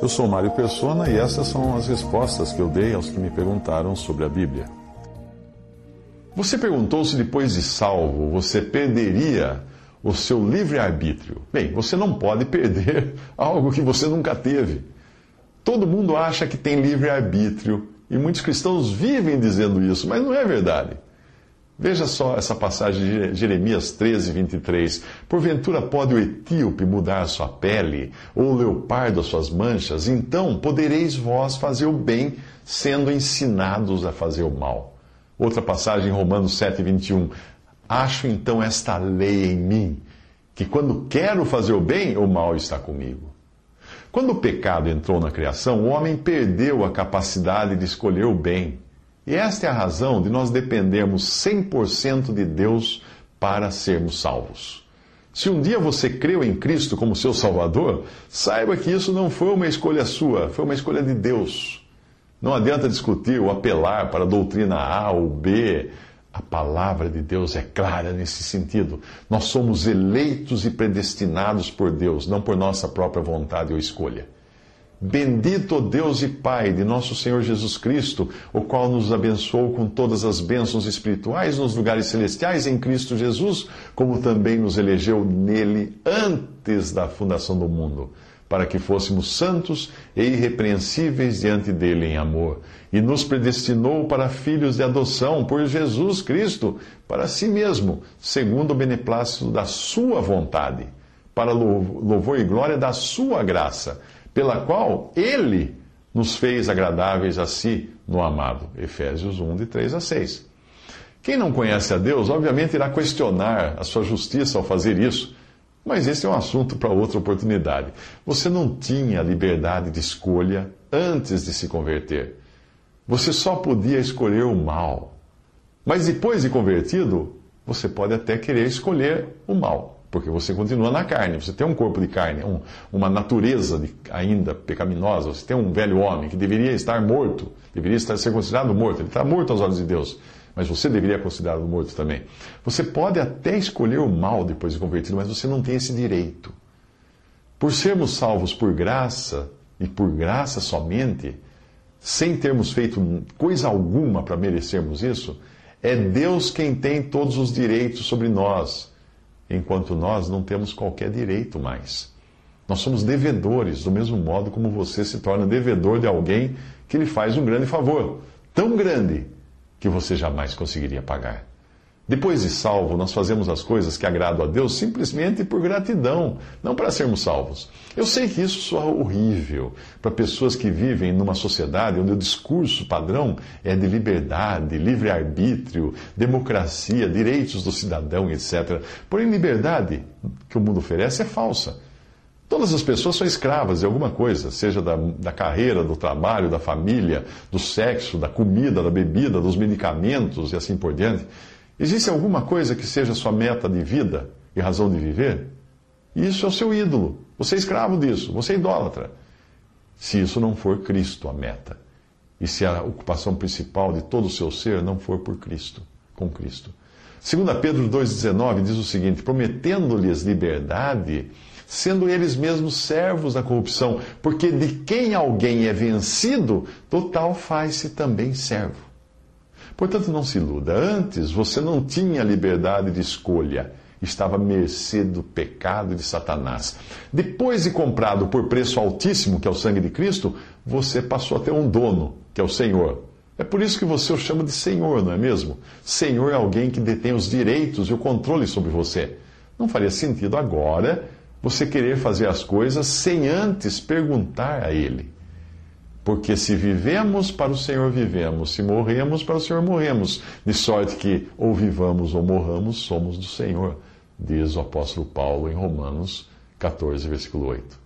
Eu sou Mário Persona e essas são as respostas que eu dei aos que me perguntaram sobre a Bíblia. Você perguntou se depois de salvo você perderia o seu livre-arbítrio. Bem, você não pode perder algo que você nunca teve. Todo mundo acha que tem livre-arbítrio e muitos cristãos vivem dizendo isso, mas não é verdade. Veja só essa passagem de Jeremias 13, 23. Porventura pode o etíope mudar sua pele, ou o leopardo as suas manchas? Então podereis vós fazer o bem, sendo ensinados a fazer o mal. Outra passagem em Romanos 7, 21. Acho então esta lei em mim, que quando quero fazer o bem, o mal está comigo. Quando o pecado entrou na criação, o homem perdeu a capacidade de escolher o bem. E esta é a razão de nós dependermos 100% de Deus para sermos salvos. Se um dia você creu em Cristo como seu Salvador, saiba que isso não foi uma escolha sua, foi uma escolha de Deus. Não adianta discutir ou apelar para a doutrina A ou B. A palavra de Deus é clara nesse sentido. Nós somos eleitos e predestinados por Deus, não por nossa própria vontade ou escolha. Bendito Deus e Pai de nosso Senhor Jesus Cristo, o qual nos abençoou com todas as bênçãos espirituais nos lugares celestiais em Cristo Jesus, como também nos elegeu nele antes da fundação do mundo, para que fôssemos santos e irrepreensíveis diante dele em amor, e nos predestinou para filhos de adoção por Jesus Cristo, para si mesmo, segundo o beneplácito da sua vontade, para louvor e glória da sua graça pela qual ele nos fez agradáveis a si no amado. Efésios 1, de 3 a 6. Quem não conhece a Deus, obviamente irá questionar a sua justiça ao fazer isso, mas esse é um assunto para outra oportunidade. Você não tinha liberdade de escolha antes de se converter. Você só podia escolher o mal. Mas depois de convertido, você pode até querer escolher o mal. Porque você continua na carne, você tem um corpo de carne, um, uma natureza de, ainda pecaminosa, você tem um velho homem que deveria estar morto, deveria estar, ser considerado morto, ele está morto aos olhos de Deus, mas você deveria ser considerado morto também. Você pode até escolher o mal depois de convertido, mas você não tem esse direito. Por sermos salvos por graça, e por graça somente, sem termos feito coisa alguma para merecermos isso, é Deus quem tem todos os direitos sobre nós enquanto nós não temos qualquer direito mais. Nós somos devedores, do mesmo modo como você se torna devedor de alguém que lhe faz um grande favor, tão grande que você jamais conseguiria pagar. Depois de salvo, nós fazemos as coisas que agradam a Deus simplesmente por gratidão, não para sermos salvos. Eu sei que isso soa horrível para pessoas que vivem numa sociedade onde o discurso padrão é de liberdade, livre-arbítrio, democracia, direitos do cidadão, etc. Porém, liberdade que o mundo oferece é falsa. Todas as pessoas são escravas de alguma coisa, seja da, da, carreira, do trabalho, da família, do sexo, da comida, da bebida, dos medicamentos e assim por diante. Existe alguma coisa que seja sua meta de vida e razão de viver? Isso é o seu ídolo. Você é escravo disso, você é idólatra. Se isso não for Cristo a meta, e se a ocupação principal de todo o seu ser não for por Cristo, com Cristo. 2 Pedro 2,19 diz o seguinte: prometendo-lhes liberdade, sendo eles mesmos servos da corrupção, porque de quem alguém é vencido, total faz-se também servo. Portanto, não se iluda. Antes você não tinha liberdade de escolha. Estava à mercê do pecado de Satanás. Depois de comprado por preço altíssimo, que é o sangue de Cristo, você passou a ter um dono, que é o Senhor. É por isso que você o chama de Senhor, não é mesmo? Senhor é alguém que detém os direitos e o controle sobre você. Não faria sentido agora você querer fazer as coisas sem antes perguntar a Ele. Porque se vivemos, para o Senhor vivemos, se morremos, para o Senhor morremos, de sorte que, ou vivamos ou morramos, somos do Senhor, diz o apóstolo Paulo em Romanos 14, versículo 8.